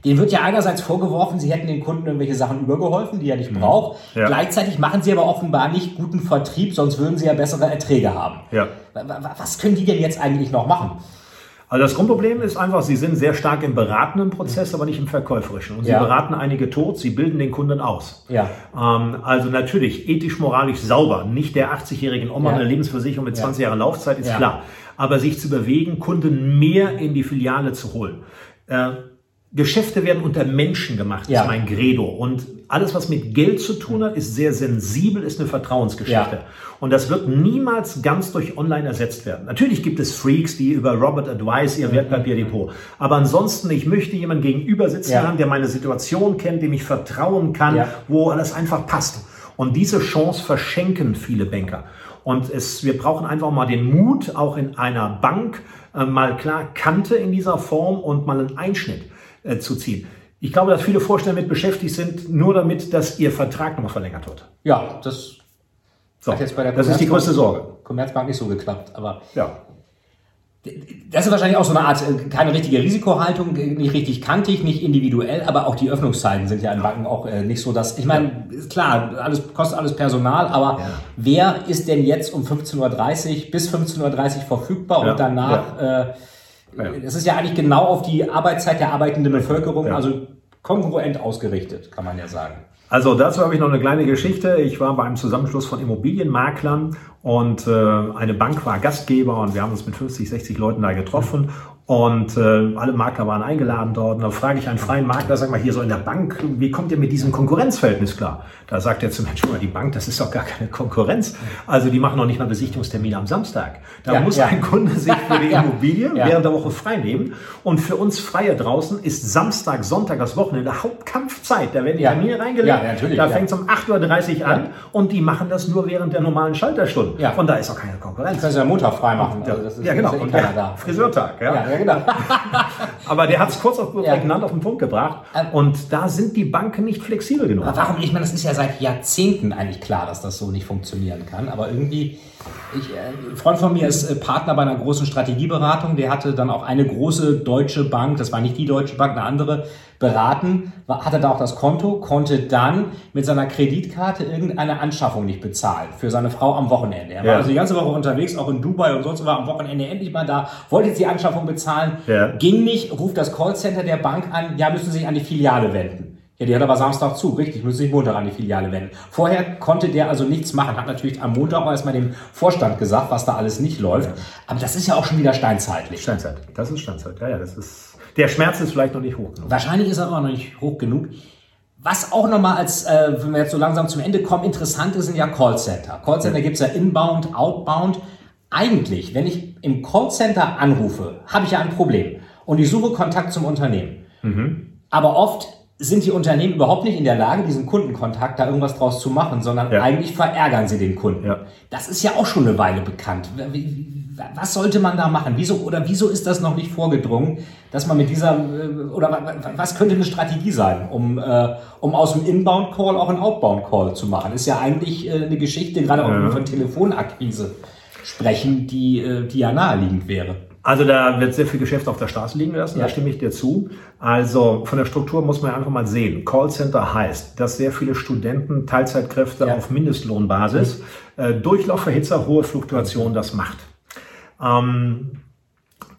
B: denen wird ja einerseits vorgeworfen, sie hätten den Kunden irgendwelche Sachen übergeholfen, die er nicht braucht.
A: Mhm. Ja.
B: Gleichzeitig machen sie aber offenbar nicht guten Vertrieb, sonst würden sie ja bessere Erträge haben.
A: Ja.
B: Wa- wa- Was können die denn jetzt eigentlich noch machen?
A: Also das Grundproblem ist einfach, sie sind sehr stark im beratenden Prozess, aber nicht im verkäuferischen. Und sie
B: Ja.
A: beraten einige tot, sie bilden den Kunden aus.
B: Ja.
A: Ähm, also natürlich ethisch, moralisch sauber. Nicht der 80-jährigen Oma
B: Ja.
A: eine Lebensversicherung mit
B: Ja.
A: 20 Jahren Laufzeit, ist
B: Ja.
A: klar. Aber sich zu bewegen, Kunden mehr in die Filiale zu holen. Äh, Geschäfte werden unter Menschen gemacht,
B: Ja.
A: ist mein Credo. Und alles, was mit Geld zu tun hat, ist sehr sensibel, ist eine Vertrauensgeschichte.
B: Ja.
A: Und das wird niemals ganz durch Online ersetzt werden. Natürlich gibt es Freaks, die über Robert Advice ihr Wertpapierdepot. Aber ansonsten, ich möchte jemanden gegenüber sitzen
B: Ja.
A: haben, der meine Situation kennt, dem ich vertrauen kann,
B: Ja.
A: wo alles einfach passt. Und diese Chance verschenken viele Banker. Und es, wir brauchen einfach mal den Mut, auch in einer Bank äh, mal klar Kante in dieser Form und mal einen Einschnitt äh, zu ziehen. Ich glaube, dass viele Vorstände mit beschäftigt sind, nur damit, dass ihr Vertrag nochmal verlängert wird.
B: Ja, das
A: So,
B: Hat jetzt bei der
A: das ist die größte Sorge.
B: Commerzbank nicht so geklappt, aber
A: Ja.
B: das ist wahrscheinlich auch so eine Art, äh, keine richtige Risikohaltung, äh, nicht richtig kantig, nicht individuell, aber auch die Öffnungszeiten sind ja in Banken auch äh, nicht so, dass, ich meine, klar, alles, kostet alles Personal, aber
A: Ja.
B: wer ist denn jetzt um 15.30 Uhr bis 15.30 Uhr verfügbar
A: Ja,
B: und danach, äh, das ist ja eigentlich genau auf die Arbeitszeit der arbeitenden Bevölkerung,
A: Ja.
B: also kongruent ausgerichtet, kann man ja sagen.
A: Also dazu habe ich noch eine kleine Geschichte. Ich war bei einem Zusammenschluss von Immobilienmaklern und äh, eine Bank war Gastgeber und wir haben uns mit 50, 60 Leuten da getroffen und äh, alle Makler waren eingeladen dort. Und da frage ich einen freien Makler, sag mal hier so in der Bank, wie kommt ihr mit diesem Konkurrenzverhältnis klar? Da sagt er zu mir, schon mal, die Bank, das ist doch gar keine Konkurrenz. Also die machen noch nicht mal Besichtigungstermine am Samstag. Da
B: Ja,
A: muss
B: ja.
A: ein Kunde sich für die. Immobilie
B: Ja.
A: während der Woche frei nehmen. Und für uns Freie draußen ist Samstag, Sonntag, das Wochenende Hauptkampfzeit. Da werden die. Termine reingelegt.
B: Ja, natürlich,
A: Da fängt es um 8.30 Uhr an und die machen das nur während der normalen Schalterstunden.
B: Ja.
A: Von da ist auch keine Konkurrenz.
B: Können Sie ja Montag frei machen.
A: Ja,
B: also das ist,
A: ja, genau.
B: ist
A: Und
B: da.
A: Friseurtag, ja.
B: Ja, ja, genau.
A: Aber der hat es kurz auf
B: Ja.
A: auf den Punkt gebracht.
B: Ähm.
A: Und da sind die Banken nicht flexibel genug.
B: Aber warum? Ich meine, das ist ja seit Jahrzehnten eigentlich klar, dass das so nicht funktionieren kann. Aber irgendwie, ich, äh, ein Freund von mir ist äh, Partner bei einer großen Strategieberatung. Der hatte dann auch eine große deutsche Bank, das war nicht die Deutsche Bank, eine andere, beraten, hatte da auch das Konto, konnte dann mit seiner Kreditkarte irgendeine Anschaffung nicht bezahlen für seine Frau am Wochenende. Er war
A: Ja.
B: also die ganze Woche unterwegs, auch in Dubai und sonst war am Wochenende endlich mal da, wollte jetzt die Anschaffung bezahlen,
A: Ja.
B: ging nicht, ruft das Callcenter der Bank an, ja, müssen Sie sich an die Filiale wenden. Ja, die hat aber Samstag zu, richtig, müssen sich Montag an die Filiale wenden. Vorher konnte der also nichts machen, hat natürlich am Montag auch erstmal dem Vorstand gesagt, was da alles nicht läuft. Aber das ist ja auch schon wieder steinzeitlich.
A: Steinzeit. Das ist Steinzeit. Ja, ja, das ist. Der Schmerz ist vielleicht noch nicht hoch genug.
B: Wahrscheinlich ist er aber noch nicht hoch genug. Was auch nochmal als, äh, wenn wir jetzt so langsam zum Ende kommen, interessant ist, sind ja Callcenter. Callcenter gibt's ja inbound, outbound. Eigentlich, wenn ich im Callcenter anrufe, habe ich ja ein Problem und ich suche Kontakt zum Unternehmen. Aber oft sind die Unternehmen überhaupt nicht in der Lage, diesen Kundenkontakt da irgendwas draus zu machen, sondern
A: Ja.
B: eigentlich verärgern sie den Kunden.
A: Ja.
B: Das ist ja auch schon eine Weile bekannt. Was sollte man da machen? Wieso oder wieso ist das noch nicht vorgedrungen, dass man mit dieser äh, oder wa- wa- was könnte eine Strategie sein, um äh, um aus dem Inbound Call auch einen Outbound Call zu machen? Ist ja eigentlich äh, eine Geschichte, gerade auch wenn wir von Telefonakquise sprechen, die die ja naheliegend wäre.
A: Also da wird sehr viel Geschäft auf der Straße liegen lassen,
B: Ja.
A: da stimme ich dir zu. Also von der Struktur muss man einfach mal sehen. Callcenter heißt, dass sehr viele Studenten, Teilzeitkräfte
B: Ja.
A: auf Mindestlohnbasis, äh, Durchlaufverhitzer, hohe Fluktuation das macht. Ähm,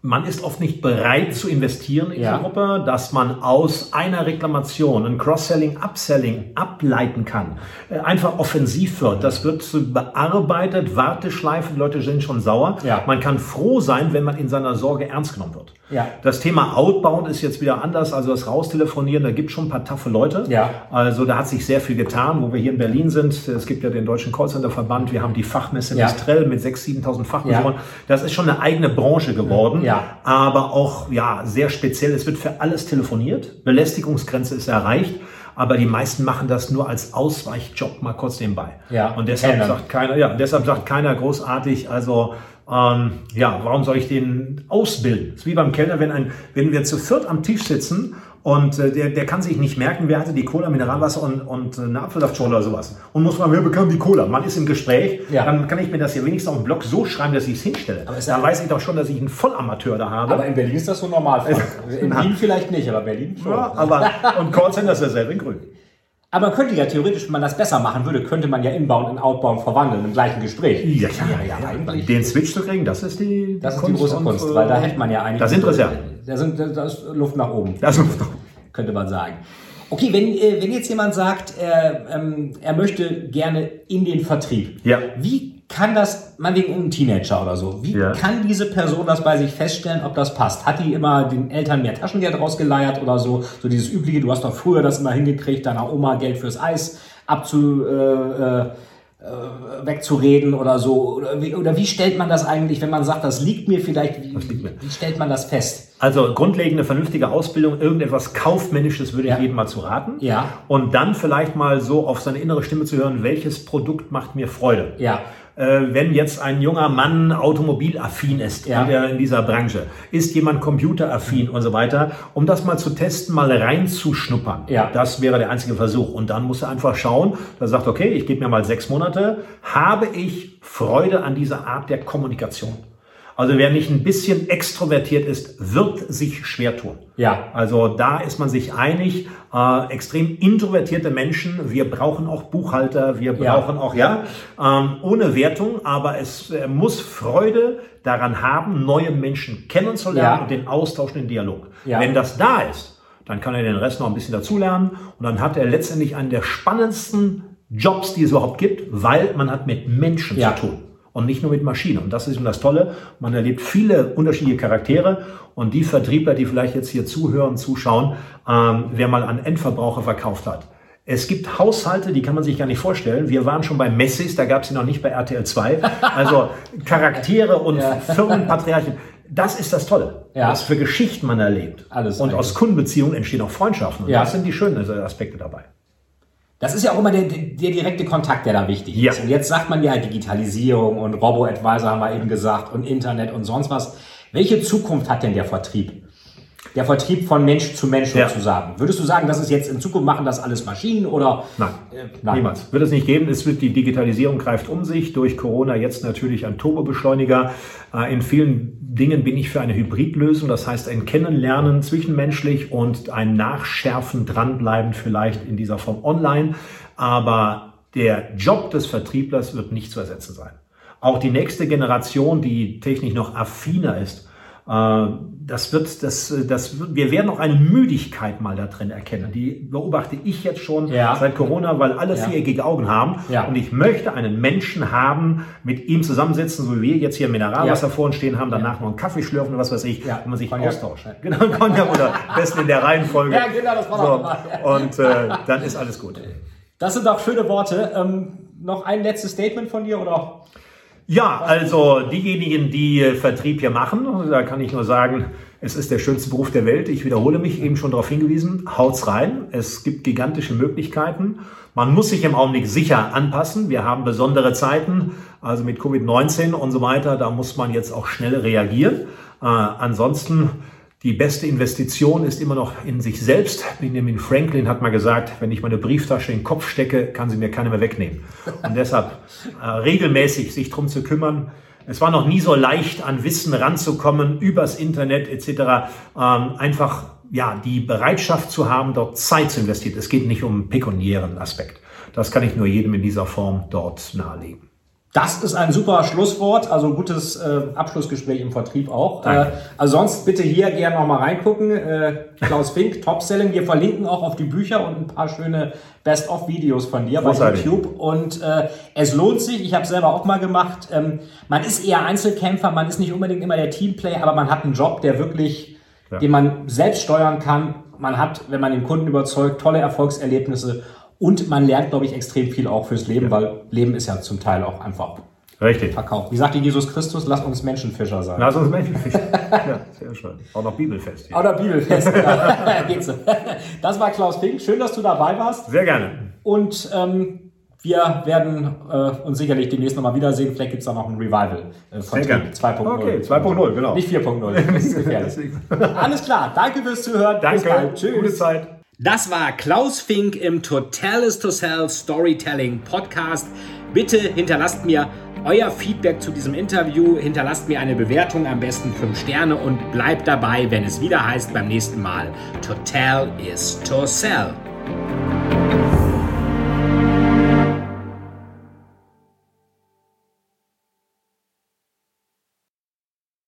A: man ist oft nicht bereit zu investieren in
B: Ja.
A: die Gruppe, dass man aus einer Reklamation ein Cross-Selling, Upselling ableiten kann, äh, einfach offensiv wird. Das wird bearbeitet, Warteschleife, die Leute sind schon sauer.
B: Ja.
A: Man kann froh sein, wenn man in seiner Sorge ernst genommen wird.
B: Ja.
A: Das Thema Outbound ist jetzt wieder anders, also das Raustelefonieren, da gibt es schon ein paar taffe Leute.
B: Ja.
A: Also da hat sich sehr viel getan, wo wir hier in Berlin sind. Es gibt ja den Deutschen Callcenter-Verband, wir haben die Fachmesse
B: Ja.
A: Mistrell mit 6.000, 7.000 Fachbesuchern.
B: Ja.
A: Das ist schon eine eigene Branche geworden,
B: Ja.
A: Aber auch ja sehr speziell. Es wird für alles telefoniert, Belästigungsgrenze ist erreicht. Aber die meisten machen das nur als Ausweichjob mal kurz nebenbei.
B: Ja,
A: Und deshalb
B: kennen.
A: sagt keiner, ja, deshalb sagt keiner großartig, also ähm, ja, warum soll ich den ausbilden? Das ist wie beim Kellner, wenn ein, wenn wir zu viert am Tisch sitzen und äh, der, der kann sich nicht merken, wer hatte die Cola, Mineralwasser und, und äh, eine Apfelsaftschorle oder sowas. Und muss fragen, wer bekam die Cola? Man ist im Gespräch,
B: Ja.
A: dann kann ich mir das hier wenigstens auf dem Blog so schreiben, dass ich es hinstelle.
B: Aber ist
A: dann
B: ja-
A: weiß ich doch schon, dass ich einen Vollamateur da habe.
B: Aber in Berlin ist das so normal. Frank. In. Wien vielleicht nicht, aber Berlin schon.
A: ja, aber und Callcenter ist dasselbe in Grün.
B: Aber man könnte ja theoretisch, wenn man das besser machen würde, könnte man ja Inbound in Outbound verwandeln im gleichen Gespräch.
A: Ja,
B: ja, ja, eigentlich.
A: Den Switch zu kriegen, das ist die
B: Das ist die große
A: und,
B: Kunst,
A: äh,
B: weil da hätte man ja eigentlich.
A: Da sind Reserven.
B: Da, sind, da ist Luft nach oben,
A: Das ist
B: könnte man sagen. Okay, wenn, äh, wenn jetzt jemand sagt, er, ähm, er möchte gerne in den Vertrieb,
A: Ja.
B: wie kann das, meinetwegen ein Teenager oder so, wie
A: Ja.
B: kann diese Person das bei sich feststellen, ob das passt? Hat die immer den Eltern mehr Taschengeld rausgeleiert oder so? So dieses übliche, du hast doch früher das immer hingekriegt, deiner Oma Geld fürs Eis abzu, äh, äh, äh, wegzureden oder so? Oder wie, oder wie stellt man das eigentlich, wenn man sagt, das liegt mir vielleicht, wie,
A: liegt mir.
B: wie stellt man das fest?
A: Also grundlegende, vernünftige Ausbildung, irgendetwas Kaufmännisches würde
B: Ja.
A: ich jedem mal zu raten.
B: Ja.
A: Und dann vielleicht mal so auf seine innere Stimme zu hören, welches Produkt macht mir Freude.
B: Ja.
A: Äh, wenn jetzt ein junger Mann automobilaffin ist
B: Ja.
A: in, der, in dieser Branche, ist jemand computeraffin und so weiter, um das mal zu testen, mal reinzuschnuppern.
B: Ja.
A: Das wäre der einzige Versuch. Und dann muss er einfach schauen, er sagt, okay, ich gebe mir mal sechs Monate, habe ich Freude an dieser Art der Kommunikation? Also wer nicht ein bisschen extrovertiert ist, wird sich schwer tun.
B: Ja.
A: Also da ist man sich einig. Äh, extrem introvertierte Menschen, wir brauchen auch Buchhalter, wir
B: Ja.
A: brauchen auch, ja, ähm, ohne Wertung, aber es äh, muss Freude daran haben, neue Menschen kennenzulernen
B: Ja.
A: und den Austausch, den Dialog.
B: Ja.
A: Wenn das da ist, dann kann er den Rest noch ein bisschen dazulernen und dann hat er letztendlich einen der spannendsten Jobs, die es überhaupt gibt, weil man hat mit Menschen
B: Ja.
A: zu tun und nicht nur mit Maschinen. Und das ist eben das Tolle. Man erlebt viele unterschiedliche Charaktere und die Vertriebler, die vielleicht jetzt hier zuhören, zuschauen, ähm, wer mal an Endverbraucher verkauft hat. Es gibt Haushalte, die kann man sich gar nicht vorstellen. Wir waren schon bei Messis, da gab es sie noch nicht bei RTL 2. Also Charaktere und
B: Ja.
A: Firmenpatriarchen. Das ist das Tolle,
B: Ja.
A: was für Geschichten man erlebt.
B: Alles
A: und
B: eigentlich.
A: aus Kundenbeziehungen entstehen auch Freundschaften. Und
B: Ja.
A: das sind die schönen Aspekte dabei.
B: Das ist ja auch immer der, der direkte Kontakt, der da wichtig
A: Ja.
B: ist. Und jetzt sagt man ja Digitalisierung und Robo-Advisor haben wir eben gesagt und Internet und sonst was. Welche Zukunft hat denn der Vertrieb? Der Vertrieb von Mensch zu Mensch
A: Ja.
B: sozusagen. Würdest du sagen, das ist jetzt in Zukunft machen das alles Maschinen oder?
A: Nein,
B: nein.
A: niemals. Wird es nicht geben. Es wird die Digitalisierung greift um sich. Durch Corona jetzt natürlich ein Turbobeschleuniger. Äh, In vielen Dingen bin ich für eine Hybridlösung. Das heißt ein Kennenlernen zwischenmenschlich und ein Nachschärfen, dranbleiben vielleicht in dieser Form online. Aber der Job des Vertrieblers wird nicht zu ersetzen sein. Auch die nächste Generation, die technisch noch affiner ist, äh, das wird, das, das, wird- wir werden auch eine Müdigkeit mal da drin erkennen. Die beobachte ich jetzt schon
B: Ja.
A: seit Corona, weil alle
B: Ja.
A: viereckige Augen haben.
B: Ja.
A: Und ich möchte einen Menschen haben, mit ihm zusammensitzen, so wie wir jetzt hier Mineralwasser
B: Ja.
A: vor uns stehen haben, danach noch einen Kaffee schlürfen oder was weiß ich,
B: Ja.
A: wo man sich
B: Cognac.
A: austauscht. Genau, Cognac oder besten in der Reihenfolge.
B: Ja, genau, das war
A: so. Und äh, dann ist alles gut.
B: Das sind doch schöne Worte. Ähm, noch ein letztes Statement von dir oder?
A: Ja, also diejenigen, die äh, Vertrieb hier machen, da kann ich nur sagen, es ist der schönste Beruf der Welt. Ich wiederhole mich, eben schon darauf hingewiesen, haut's rein. Es gibt gigantische Möglichkeiten. Man muss sich im Augenblick sicher anpassen. Wir haben besondere Zeiten, also mit Covid-19 und so weiter. Da muss man jetzt auch schnell reagieren. Äh, ansonsten die beste Investition ist immer noch in sich selbst. Benjamin Franklin hat mal gesagt, wenn ich meine Brieftasche in den Kopf stecke, kann sie mir keiner mehr wegnehmen. Und deshalb äh, regelmäßig sich drum zu kümmern. Es war noch nie so leicht, an Wissen ranzukommen, übers Internet etc. Ähm, einfach ja die Bereitschaft zu haben, dort Zeit zu investieren. Es geht nicht um einen pekuniären Aspekt. Das kann ich nur jedem in dieser Form dort nahelegen.
B: Das ist ein super Schlusswort, also gutes äh, Abschlussgespräch im Vertrieb auch. Äh, also sonst bitte hier gerne nochmal reingucken. Äh, Klaus Fink, Top-Selling. Wir verlinken auch auf die Bücher und ein paar schöne Best-of-Videos von dir
A: Großartig.
B: bei YouTube. Und äh, es lohnt sich, ich habe selber auch mal gemacht. Ähm, man ist eher Einzelkämpfer, man ist nicht unbedingt immer der Teamplayer, aber man hat einen Job, der wirklich,
A: Ja.
B: den man selbst steuern kann. Man hat, wenn man den Kunden überzeugt, tolle Erfolgserlebnisse. Und man lernt, glaube ich, extrem viel auch fürs Leben, weil Leben ist ja zum Teil auch einfach
A: Richtig.
B: verkauft. Wie sagte Jesus Christus, lass uns Menschenfischer sein.
A: Na, sonst Menschenfisch. ja, sehr schön. Auch noch Bibelfest hier.
B: Oder Bibelfest. ja. Geht's. Das war Klaus Fink. Schön, dass du dabei warst.
A: Sehr gerne.
B: Und ähm, wir werden äh, uns sicherlich demnächst nochmal wiedersehen. Vielleicht gibt's da noch ein Revival äh, von
A: Sehr gerne.
B: 2.0.
A: Okay, 2.0, genau.
B: Nicht 4.0. Das ist gefährlich. Alles klar. Danke fürs Zuhören. Bis
A: Danke.
B: bald. Tschüss.
A: Gute Zeit.
B: Das war Klaus Fink im Total is to Sell Storytelling Podcast. Bitte hinterlasst mir euer Feedback zu diesem Interview, hinterlasst mir eine Bewertung, am besten 5 Sterne und bleibt dabei, wenn es wieder heißt beim nächsten Mal Total is to Sell.